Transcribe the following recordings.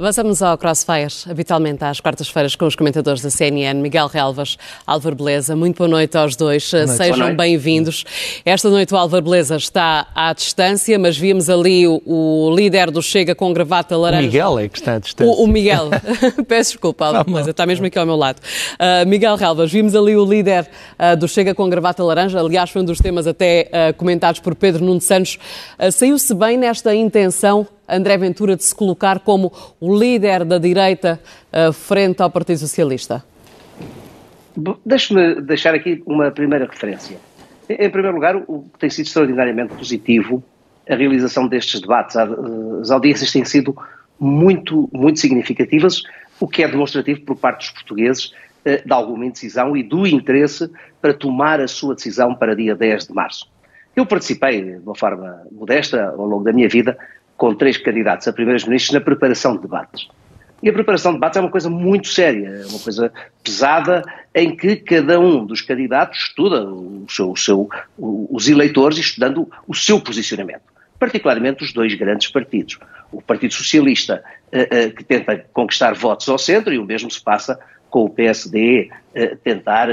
Avançamos ao Crossfire, habitualmente às quartas-feiras, com os comentadores da CNN, Miguel Relvas, Álvaro Beleza. Muito boa noite aos dois, noite. sejam bem-vindos. Esta noite o Álvaro Beleza está à distância, mas vimos ali o, o, líder do Chega com gravata laranja. O Miguel é que está à distância. O, o Miguel, peço desculpa, Álvaro Beleza, está mesmo aqui ao meu lado. Uh, Miguel Relvas, vimos ali o líder uh, do Chega com gravata laranja, aliás foi um dos temas até uh, comentados por Pedro Nuno Santos. Saiu-se bem nesta intenção André Ventura de se colocar como o líder da direita uh, frente ao Partido Socialista? Deixe-me deixar aqui uma primeira referência. Em primeiro lugar, o que tem sido extraordinariamente positivo a realização destes debates. As audiências têm sido muito, muito significativas, o que é demonstrativo por parte dos portugueses eh, de alguma indecisão e do interesse para tomar a sua decisão para dia 10 de março. Eu participei de uma forma modesta ao longo da minha vida com três candidatos a primeiros-ministros na preparação de debates. E a preparação de debates é uma coisa muito séria, é uma coisa pesada, em que cada um dos candidatos estuda o seu, o seu, os eleitores estudando o seu posicionamento. Particularmente os dois grandes partidos. O Partido Socialista, eh, eh, que tenta conquistar votos ao centro, e o mesmo se passa com o PSD, eh, tentar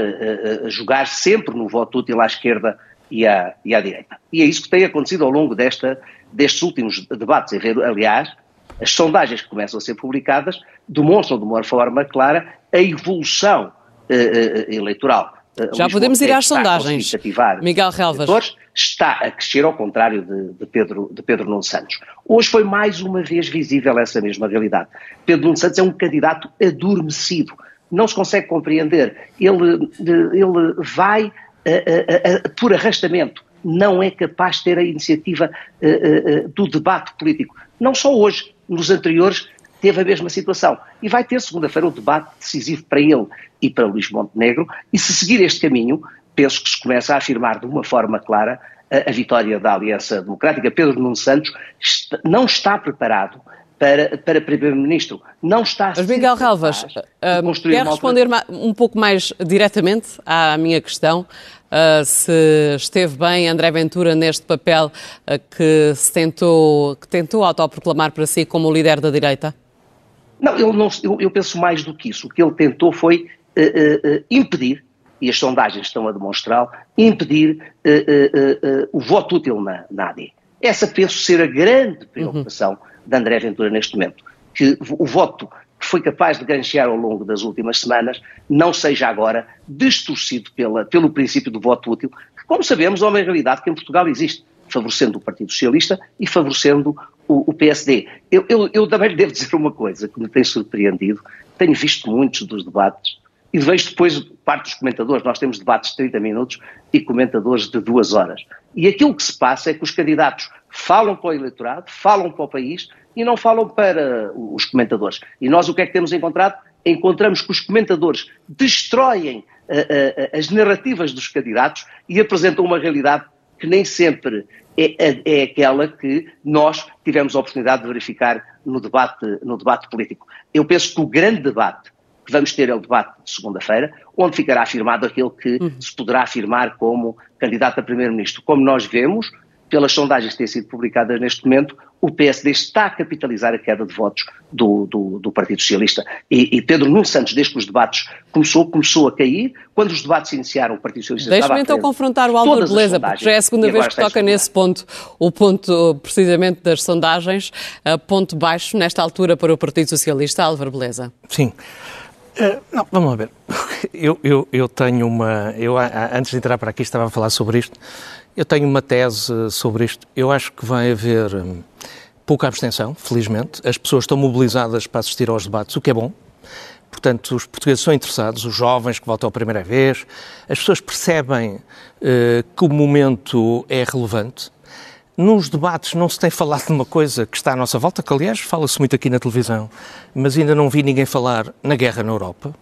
jogar sempre no voto útil à esquerda e à, e à direita. E é isso que tem acontecido ao longo desta destes últimos debates. Aliás, as sondagens que começam a ser publicadas demonstram de uma forma clara a evolução uh, eleitoral. Já podemos ir às sondagens. Miguel Relvas. Está a crescer ao contrário de, de, Pedro, de Pedro Nuno Santos. Hoje foi mais uma vez visível essa mesma realidade. Pedro Nuno Santos é um candidato adormecido. Não se consegue compreender. Ele, ele vai por arrastamento não é capaz de ter a iniciativa uh, uh, do debate político. Não só hoje, nos anteriores teve a mesma situação. E vai ter segunda-feira um debate decisivo para ele e para Luís Montenegro, e se seguir este caminho, penso que se começa a afirmar de uma forma clara a, a vitória da Aliança Democrática. Pedro Nuno Santos está, não está preparado para, para Primeiro-Ministro. Não está Mas Miguel Relvas, uh, quer responder um pouco mais diretamente à minha questão? Uh, se esteve bem André Ventura neste papel uh, que, se tentou, que tentou autoproclamar para si como o líder da direita? Não, eu, não eu, eu, penso mais do que isso. O que ele tentou foi uh, impedir, e as sondagens estão a demonstrá-lo, impedir o voto útil na, na AD. Essa penso ser a grande preocupação uhum. de André Ventura neste momento. Que o voto que foi capaz de ganchear ao longo das últimas semanas não seja agora distorcido pela, pelo princípio do voto útil, que, como sabemos, é uma realidade que em Portugal existe, favorecendo o Partido Socialista e favorecendo o, o PSD. Eu, eu, eu, também lhe devo dizer uma coisa que me tem surpreendido, tenho visto muitos dos debates e vejo depois parte dos comentadores, nós temos debates de 30 minutos e comentadores de duas horas. E aquilo que se passa é que os candidatos falam para o eleitorado, falam para o país e não falam para os comentadores. E nós o que é que temos encontrado? Encontramos que os comentadores destroem uh, uh, as narrativas dos candidatos e apresentam uma realidade que nem sempre é, é, é, aquela que nós tivemos a oportunidade de verificar no debate, no debate político. Eu penso que o grande debate que vamos ter é o debate de segunda-feira, onde ficará afirmado aquele que uhum. se poderá afirmar como candidato a primeiro-ministro. Como nós vemos, pelas sondagens que têm sido publicadas neste momento, o PSD está a capitalizar a queda de votos do, do, do Partido Socialista. E, e, Pedro Nuno Santos, desde que os debates começou, começou a cair. Quando os debates iniciaram, o Partido Socialista Deixa-me então confrontar o Álvaro Beleza, porque já é a segunda vez que toca nesse ponto, o ponto precisamente das sondagens, ponto baixo nesta altura para o Partido Socialista. Álvaro Beleza. Sim. Uh, não, vamos lá ver. Eu, eu, eu tenho uma. Eu, antes de entrar para aqui, estava a falar sobre isto. Eu tenho uma tese sobre isto. Eu acho que vai haver hum, pouca abstenção, felizmente. As pessoas estão mobilizadas para assistir aos debates, o que é bom. Portanto, os portugueses são interessados, os jovens que votam a primeira vez, as pessoas percebem uh, que o momento é relevante. Nos debates não se tem falado de uma coisa que está à nossa volta, que aliás fala-se muito aqui na televisão, mas ainda não vi ninguém falar na guerra na Europa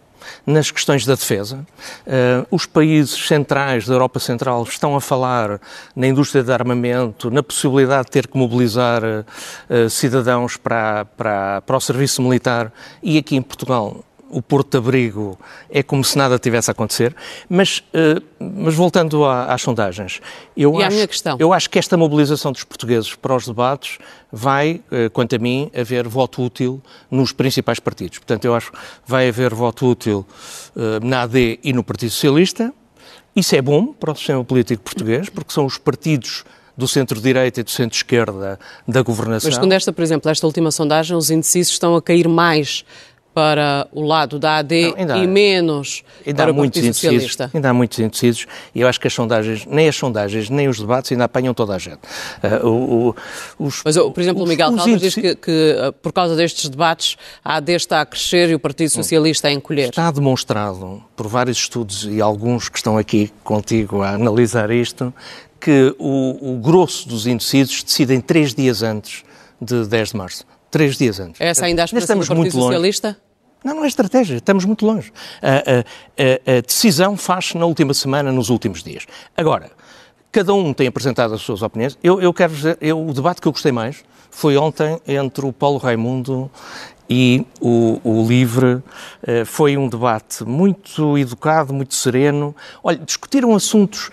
nas questões da defesa. Uh, os países centrais da Europa Central estão a falar na indústria de armamento, na possibilidade de ter que mobilizar uh, cidadãos para, para, para o serviço militar e aqui em Portugal o Porto de Abrigo é como se nada tivesse a acontecer. Mas, uh, mas voltando à, às sondagens, eu e acho, minha questão? eu acho que esta mobilização dos portugueses para os debates vai, uh, quanto a mim, haver voto útil nos principais partidos. Portanto, eu acho que vai haver voto útil uh, na AD e no Partido Socialista. Isso é bom para o sistema político português, porque são os partidos do centro-direita e do centro-esquerda da governação. Mas quando esta, por exemplo, esta última sondagem, os indecisos estão a cair mais para o lado da AD não, e menos para o Partido Socialista. Ainda há muitos indecisos e eu acho que as sondagens, nem as sondagens, nem os debates ainda apanham toda a gente. Uh, o, o, os, Mas, por exemplo, os, o Miguel Caldas diz que, que, uh, por causa destes debates a AD está a crescer e o Partido Socialista a encolher. Está demonstrado por vários estudos e alguns que estão aqui contigo a analisar isto, que o, o grosso dos indecisos decidem três dias antes de 10 de março. Três dias antes. Essa ainda a expressão do Partido Socialista? Não, não é estratégia, estamos muito longe. A, a, a, decisão faz-se na última semana, nos últimos dias. Agora, cada um tem apresentado as suas opiniões. Eu, eu quero dizer, eu, o debate que eu gostei mais foi ontem entre o Paulo Raimundo e o, o Livre. Uh, foi um debate muito educado, muito sereno. Olha, discutiram assuntos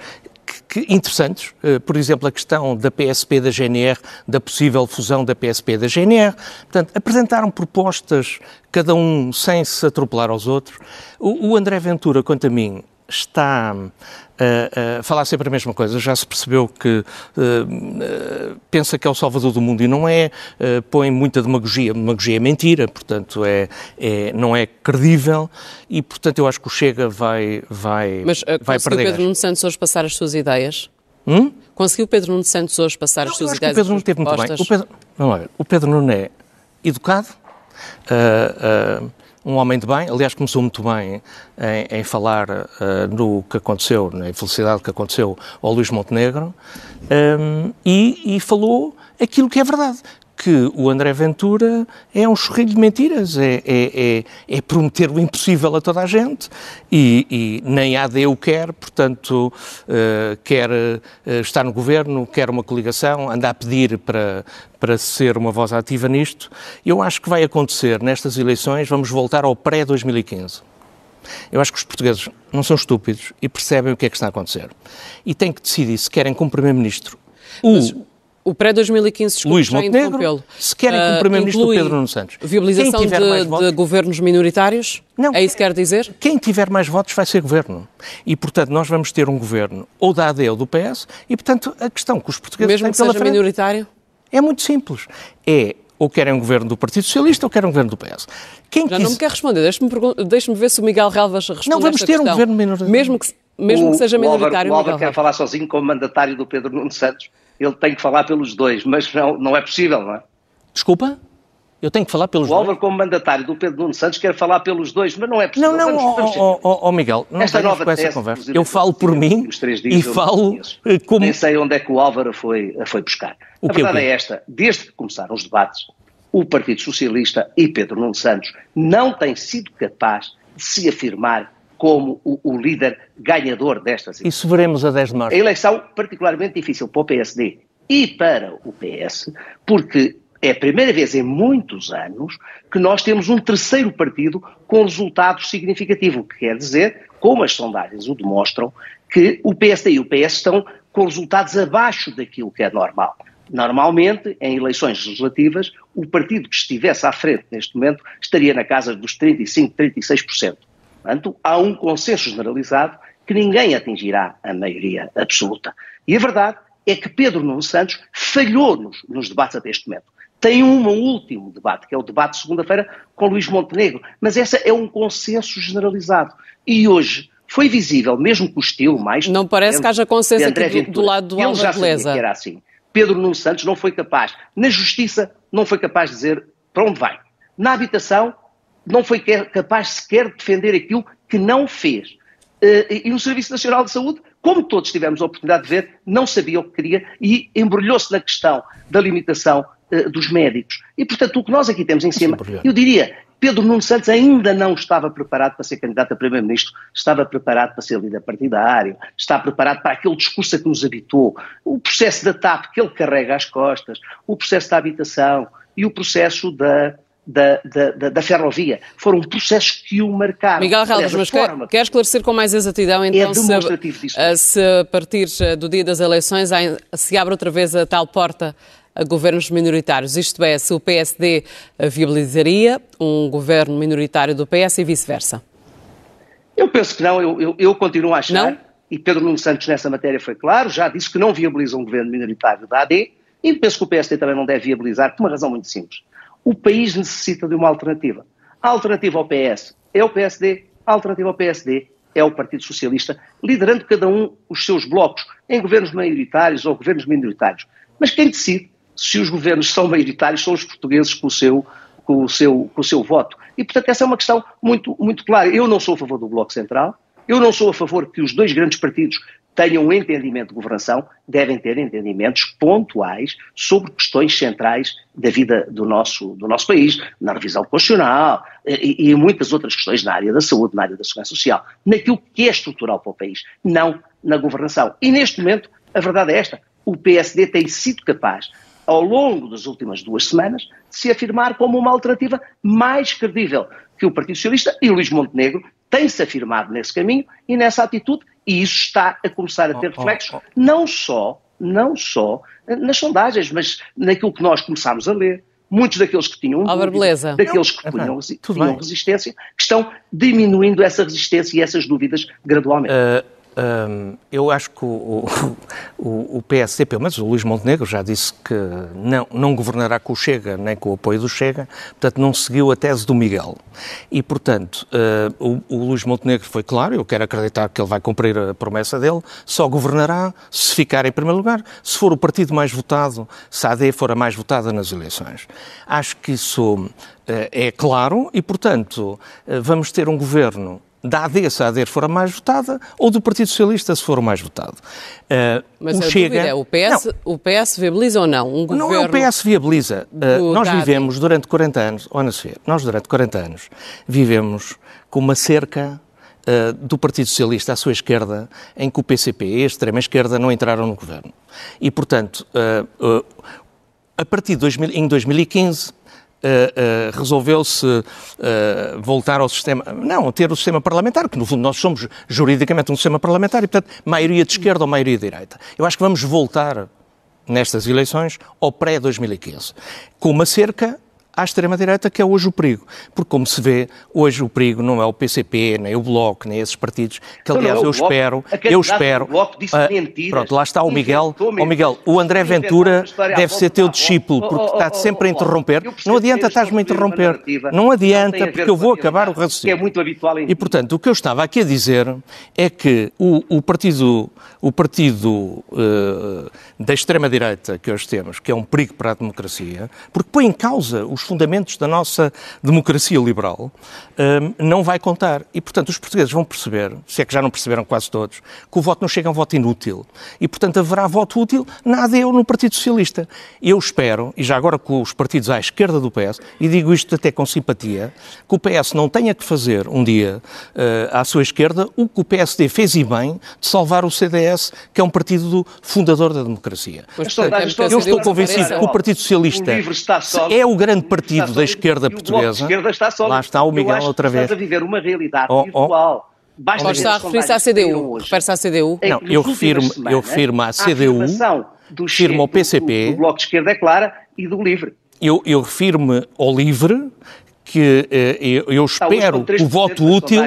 que, interessantes, uh, por exemplo, a questão da PSP da GNR, da possível fusão da PSP da GNR. Portanto, apresentaram propostas, cada um sem se atropelar aos outros. O, o André Ventura, quanto a mim, está a, a, falar sempre a mesma coisa. Já se percebeu que uh, pensa que é o salvador do mundo e não é, uh, põe muita demagogia. Demagogia é mentira, portanto, é, é, não é credível e, portanto, eu acho que o Chega vai, vai, Mas, uh, vai perder. Pedro Nuno Santos hoje passar as suas ideias? Hum? Conseguiu Pedro Nuno Santos hoje passar não, as suas ideias? O Pedro Nuno teve muito bem. O Pedro, lá, o Pedro Nuno é educado, uh, um homem de bem, aliás, começou muito bem em, em falar uh, no que aconteceu, na infelicidade que aconteceu ao Luís Montenegro, um, e, e, falou aquilo que é verdade que o André Ventura é um chorrilho de mentiras, é, é, é, é prometer o impossível a toda a gente e, e nem a AD o quer, portanto, uh, quer uh, estar no governo, quer uma coligação, anda a pedir para, para ser uma voz ativa nisto. Eu acho que vai acontecer nestas eleições, vamos voltar ao pré-2015. Eu acho que os portugueses não são estúpidos e percebem o que é que está a acontecer. E têm que decidir se querem como Primeiro-Ministro o o pré-2015, Luís Montenegro, se querem que o Primeiro-Ministro Pedro Nuno Santos. Viabilização de, de, governos minoritários? Não. É isso que quer dizer? Quem tiver mais votos vai ser governo. E, portanto, nós vamos ter um governo ou da AD ou do PS e, portanto, a questão que os portugueses Mesmo têm que seja frente, minoritário? É muito simples. É ou querem um governo do Partido Socialista ou querem um governo do PS. Quem Já quis... não me quer responder. Deixe-me deixe ver se o Miguel Relvas responde Não, vamos ter questão. um governo minoritário. Mesmo que, mesmo o, que seja minoritário. O Álvaro quer falar sozinho como mandatário do Pedro Nuno Santos ele tem que falar pelos dois, mas não, não é possível, não é? Desculpa? Eu tenho que falar pelos o dois? O Álvaro, como mandatário do Pedro Nuno Santos, quer falar pelos dois, mas não é possível. Não, não, vamos, vamos oh, oh, oh, Miguel, não Esta nova com essa conversa. Eu falo por mim e falo como... Nem sei onde é que o Álvaro foi, foi buscar. O a verdade é esta, desde que começaram os debates, o Partido Socialista e Pedro Nuno Santos não têm sido capaz de se afirmar como o, o, líder ganhador destas eleições. Isso veremos a 10 de março. A eleição particularmente difícil para o PSD e para o PS, porque é a primeira vez em muitos anos que nós temos um terceiro partido com resultados significativos, o que quer dizer, como as sondagens o demonstram, que o PSD e o PS estão com resultados abaixo daquilo que é normal. Normalmente, em eleições legislativas, o partido que estivesse à frente neste momento estaria na casa dos 35, 36%. Portanto, há um consenso generalizado que ninguém atingirá a maioria absoluta. E a verdade é que Pedro Nuno Santos falhou-nos nos debates até este momento. Tem um último debate, que é o debate de segunda-feira com Luís Montenegro, mas essa é um consenso generalizado. E hoje foi visível, mesmo com o estilo mais... Não parece que haja consenso aqui do, do, lado do Ele já sabia que era assim. Pedro Nuno Santos não foi capaz, na justiça, não foi capaz de dizer para onde vai. Na habitação, não foi capaz sequer de defender aquilo que não fez. Eh, e no Serviço Nacional de Saúde, como todos tivemos a oportunidade de ver, não sabia o que queria e embrulhou-se na questão da limitação eh, dos médicos. E, portanto, o que nós aqui temos em cima, eu diria, Pedro Nuno Santos ainda não estava preparado para ser candidato a Primeiro-Ministro, estava preparado para ser líder partidário, está preparado para aquele discurso a que nos habitou, o processo da TAP que ele carrega às costas, o processo da habitação e o processo da da, da, da, ferrovia. Foram processos que o marcaram. Miguel Relvas, mas quer, quer, esclarecer com mais exatidão, então, é se, se a partir do dia das eleições se abre outra vez a tal porta a governos minoritários, isto é, se o PSD viabilizaria um governo minoritário do PS e vice-versa? Eu penso que não, eu, eu, eu continuo a achar, não? e Pedro Nuno Santos nessa matéria foi claro, já disse que não viabiliza um governo minoritário da AD, e penso que o PSD também não deve viabilizar, por uma razão muito simples. O país necessita de uma alternativa. A alternativa ao PS é o PSD, a alternativa ao PSD é o Partido Socialista, liderando cada um os seus blocos em governos maioritários ou governos minoritários. Mas quem decide se os governos são maioritários são os portugueses com o seu, com o seu, com o seu voto. E, portanto, essa é uma questão muito, muito clara. Eu não sou a favor do Bloco Central, eu não sou a favor que os dois grandes partidos tenham um entendimento de governação, devem ter entendimentos pontuais sobre questões centrais da vida do nosso, do nosso país, na revisão constitucional e, e muitas outras questões na área da saúde, na área da segurança social, naquilo que é estrutural para o país, não na governação. E neste momento, a verdade é esta, o PSD tem sido capaz, ao longo das últimas duas semanas, de se afirmar como uma alternativa mais credível que o Partido Socialista e Luís Montenegro tem-se afirmado nesse caminho e nessa atitude, e isso está a começar a ter oh, oh, reflexos, oh, oh. não só, não só nas sondagens, mas naquilo que nós começámos a ler. Muitos daqueles que tinham dúvida, beleza. daqueles que punham, tinham resistência, que estão diminuindo essa resistência e essas dúvidas gradualmente. Uh, um, eu acho que o, o, o, PSD, pelo menos o Luís Montenegro, já disse que não, não governará com o Chega, nem com o apoio do Chega, portanto não seguiu a tese do Miguel. E, portanto, uh, o, o Luís Montenegro foi claro, eu quero acreditar que ele vai cumprir a promessa dele, só governará se ficar em primeiro lugar, se for o partido mais votado, se a AD for a mais votada nas eleições. Acho que isso uh, é claro e, portanto, uh, vamos ter um governo da AD se a AD for a mais votada ou do Partido Socialista se for o mais votado. Uh, Mas o Chega... é, o PS, o PS viabiliza ou não? Um governo... Não é o PS viabiliza. Uh, nós vivemos durante 40 anos, olha se nós durante 40 anos vivemos com uma cerca uh, do Partido Socialista à sua esquerda, em que o PCP e a extrema-esquerda não entraram no governo. E, portanto, a partir de 2000, em 2015 Uh, resolveu-se uh, voltar ao sistema, não, ter o sistema parlamentar, que no fundo nós somos juridicamente um sistema parlamentar e, portanto, maioria de esquerda ou maioria de direita. Eu acho que vamos voltar nestas eleições ao pré-2015, com uma cerca à extrema-direita, que é hoje o perigo. Porque, como se vê, hoje o perigo não é o PCP, nem o Bloco, nem esses partidos, que aliás não, não, eu bloco, espero, eu espero... Bloco disse uh, pronto, lá está o Miguel. O Miguel, o André Ventura deve ser teu discípulo, porque está sempre a interromper. Não adianta estás-me a interromper. Não adianta, porque eu vou acabar o raciocínio. Que é muito habitual em... E, portanto, o que eu estava aqui a dizer é que o, o partido, o partido uh, da extrema-direita que hoje temos, que é um perigo para a democracia, porque põe em causa os fundamentos da nossa democracia liberal, hum, não vai contar. E, portanto, os portugueses vão perceber, se é que já não perceberam quase todos, que o voto não chega a um voto inútil. E, portanto, haverá voto útil na AD ou no Partido Socialista. Eu espero, e já agora com os partidos à esquerda do PS, e digo isto até com simpatia, que o PS não tenha que fazer um dia uh, à sua esquerda o que o PSD fez e bem de salvar o CDS, que é um partido fundador da democracia. eu estou convencido que o Partido Socialista é o grande partido da esquerda portuguesa. esquerda está só. Lá está o Miguel outra vez. Estás a viver uma realidade oh, oh. virtual. Basta Pode estar a referir-se à CDU. Refere-se à CDU? Não, eu refiro-me eu refiro à CDU, refiro-me ao PCP. Do, do, Bloco de Esquerda é clara e do LIVRE. Eu, eu refiro-me ao LIVRE, que eh, eu, eu espero o voto útil.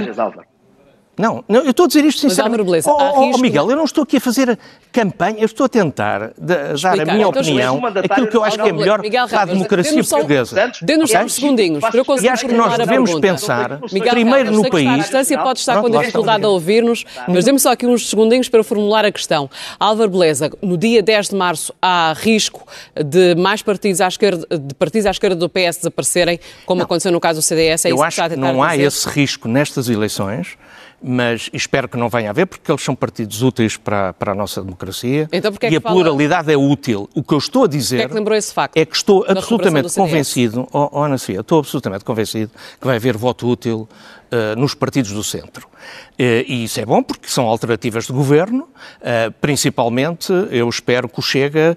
Não, não, eu estou a dizer isto sinceramente. Mas, oh, oh, oh, Miguel, eu não estou aqui a fazer campanha, eu estou a tentar de, dar a minha então, opinião, aquilo que eu acho que é melhor Miguel, para a democracia portuguesa. Dê-nos uns segundinhos, para eu conseguir E acho que nós devemos pensar, Miguel, primeiro no país... A distância pode estar com dificuldade a ouvir-nos, mas dê-me só aqui uns segundinhos para formular a questão. Álvaro Beleza, no dia 10 de março há risco de mais partidos à esquerda, de partidos à esquerda do PS desaparecerem, como aconteceu no caso do CDS? É eu acho que não há esse risco nestas eleições mas espero que não venha a haver, porque eles são partidos úteis para, para a nossa democracia então, é e a fala... pluralidade é útil. O que eu estou a dizer é que, lembrou esse facto é que estou absolutamente convencido, oh, oh, Ana Sofia, estou absolutamente convencido que vai haver voto útil uh, nos partidos do centro. Uh, e isso é bom porque são alternativas de governo, uh, principalmente eu espero que o Chega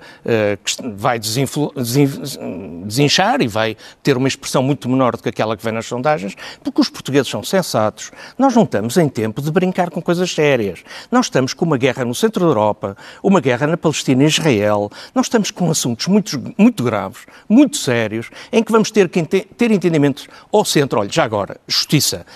vai desinchar e vai ter uma expressão muito menor do que aquela que vem nas sondagens, porque os portugueses são sensatos. Nós não estamos em tempo de brincar com coisas sérias. Nós estamos com uma guerra no centro da Europa, uma guerra na Palestina e Israel, nós estamos com assuntos muito, muito graves, muito sérios, em que vamos ter que ter entendimentos ao centro. Olha, já agora, justiça.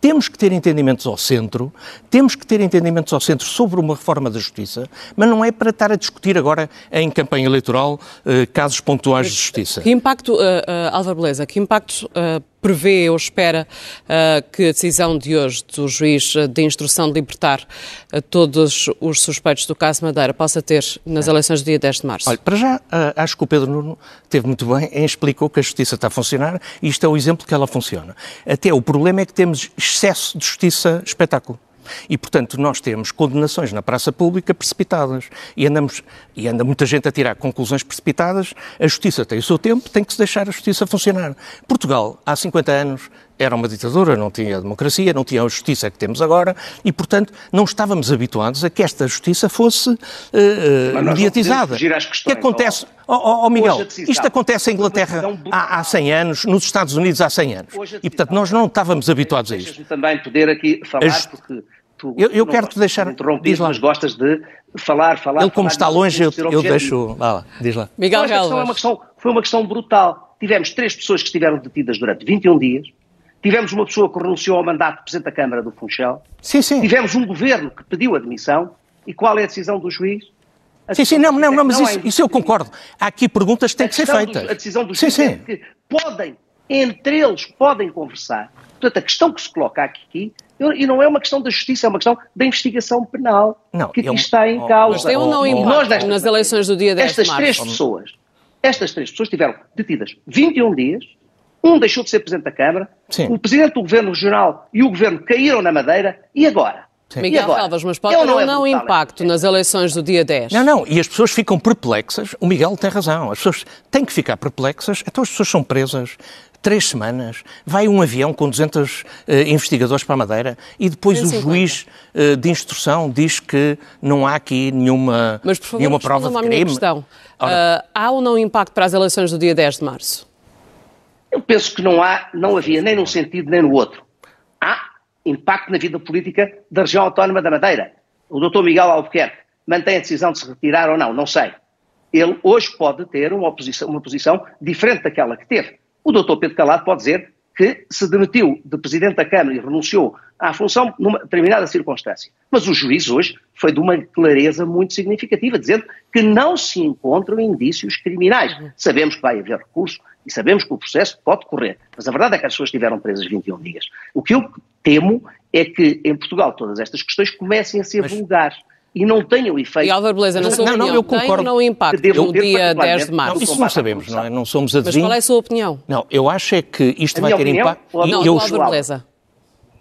Temos que ter entendimentos ao centro, temos que ter entendimentos ao centro sobre uma reforma da justiça, mas não é para estar a discutir agora em campanha eleitoral eh, casos pontuais de justiça. Que impacto, uh, uh, Álvaro Beleza, que impacto uh, prevê ou espera que a decisão de hoje do juiz de instrução de libertar todos os suspeitos do caso Madeira possa ter nas eleições do dia 10 de março? Olha, para já, acho que o Pedro Nuno teve muito bem em explicou que a justiça está a funcionar e isto é o exemplo que ela funciona. Até o problema é que temos excesso de justiça espetáculo. E, portanto, nós temos condenações na praça pública precipitadas e, andamos, e anda muita gente a tirar conclusões precipitadas. A justiça tem o seu tempo, tem que se deixar a justiça funcionar. Portugal, há 50 anos, era uma ditadura, não tinha democracia, não tinha a justiça que temos agora e, portanto, não estávamos habituados a que esta justiça fosse uh, mediatizada. O que acontece? Ó oh, oh, Miguel, isto acontece em Inglaterra há, há 100 anos, nos Estados Unidos há 100 anos. E, portanto, nós não estávamos habituados a isto. também poder aqui falar, porque tu, eu, eu quero-te deixar. Diz lá. mas gostas de falar, falar. Ele, como falar, está longe, eu, eu deixo. lá, diz lá. Miguel Galvas. É uma questão, foi uma questão brutal. Tivemos três pessoas que estiveram detidas durante 21 dias. Tivemos uma pessoa que renunciou ao mandato de Presidente da Câmara do Funchal. Sim, sim. Tivemos um governo que pediu admissão. E qual é a decisão do juiz? A sim, sim, não, não, não, mas não isso, é isso, eu concordo. Há aqui perguntas que têm que ser feitas. Do, a decisão do juiz sim, sim. é que podem, entre eles, podem conversar. Portanto, a questão que se coloca aqui e não é uma questão da justiça, é uma questão da investigação penal não, que aqui está em causa. Mas tem ou não impacto nas eleições do dia 10 estas de março? Três pessoas, estas três pessoas tiveram detidas 21 dias, um deixou de ser Presidente da Câmara, Sim. o Presidente do Governo Regional e o Governo caíram na Madeira, e agora? Sim. Miguel Salvas, mas pode ter ou não, é impacto nas eleições do dia 10? Não, não, e as pessoas ficam perplexas. O Miguel tem razão. As pessoas têm que ficar perplexas. Então as pessoas são presas três semanas, vai um avião com 200 uh, eh, investigadores para a Madeira e depois o juiz uh, de instrução diz que não há aqui nenhuma, Mas, por favor, nenhuma prova de crime. Questão. Ora, uh, há ou não impacto para as eleições do dia 10 de março? Eu penso que não há, não havia nem num sentido nem no outro. Há impacto na vida política da região autónoma da Madeira. O doutor Miguel Albuquerque mantém a decisão de se retirar ou não, não sei. Ele hoje pode ter uma, posição, uma posição diferente daquela que teve. O doutor Pedro Calado pode dizer que se demitiu de Presidente da Câmara e renunciou à função numa determinada circunstância. Mas o juiz hoje foi de uma clareza muito significativa, dizendo que não se encontram indícios criminais. Sabemos que vai haver recurso e sabemos que o processo pode correr, mas a verdade é que as pessoas estiveram presas 21 dias. O que eu temo é que em Portugal todas estas questões comecem a ser mas... vulgares e não tenham efeito. E Álvaro Beleza, na sua não, opinião, não, eu concordo. tem ou não impacto no dia 10 de março? Não, isso não sabemos, não, é? não somos adivinhos. Mas qual é a sua opinião? Não, eu acho é que isto a vai ter impacto. Não, eu, Álvaro Beleza.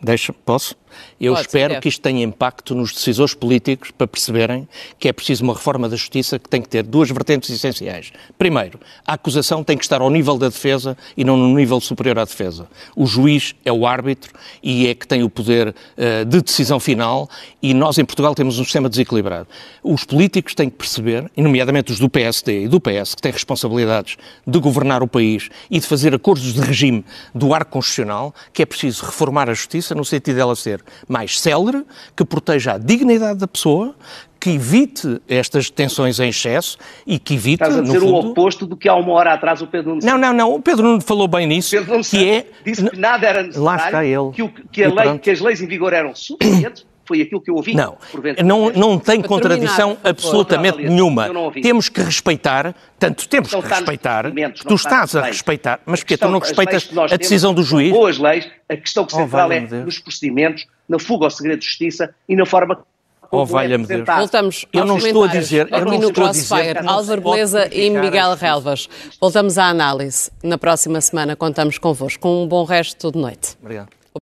Deixa, posso? Eu Pode, espero que isto tenha impacto nos decisores políticos para perceberem que é preciso uma reforma da justiça que tem que ter duas vertentes essenciais. Primeiro, a acusação tem que estar ao nível da defesa e não no nível superior à defesa. O juiz é o árbitro e é que tem o poder uh, de decisão final e nós em Portugal temos um sistema desequilibrado. Os políticos têm que perceber, e nomeadamente os do PSD e do PS, que têm responsabilidades de governar o país e de fazer acordos de regime do arco constitucional, que é preciso reformar a justiça no sentido dela ser mais célere, que proteja a dignidade da pessoa, que evite estas detenções em excesso e que evite, Estás a dizer fundo... o oposto do que há uma hora atrás o Pedro Nuno Não, não, não, o Pedro Nuno falou bem nisso, Pedro que é... Disse que nada era necessário, Lá está ele. Que, o, que, lei, que as leis em vigor eram suficientes foi aquilo que eu ouvi. Não, não, não tem contradição absolutamente nenhuma. Temos que respeitar, tanto temos que respeitar, tu estás a respeitar, mas porque tu não respeitas a decisão do juiz? Boas leis, a questão que oh, central é nos procedimentos, na fuga ao segredo de justiça e na forma Oh, valha-me Deus. Voltamos eu não estou a dizer, eu não estou a dizer. Álvaro Beleza e Miguel Relvas. Voltamos à análise. Na próxima semana contamos convosco. Com um bom resto de noite. Obrigado.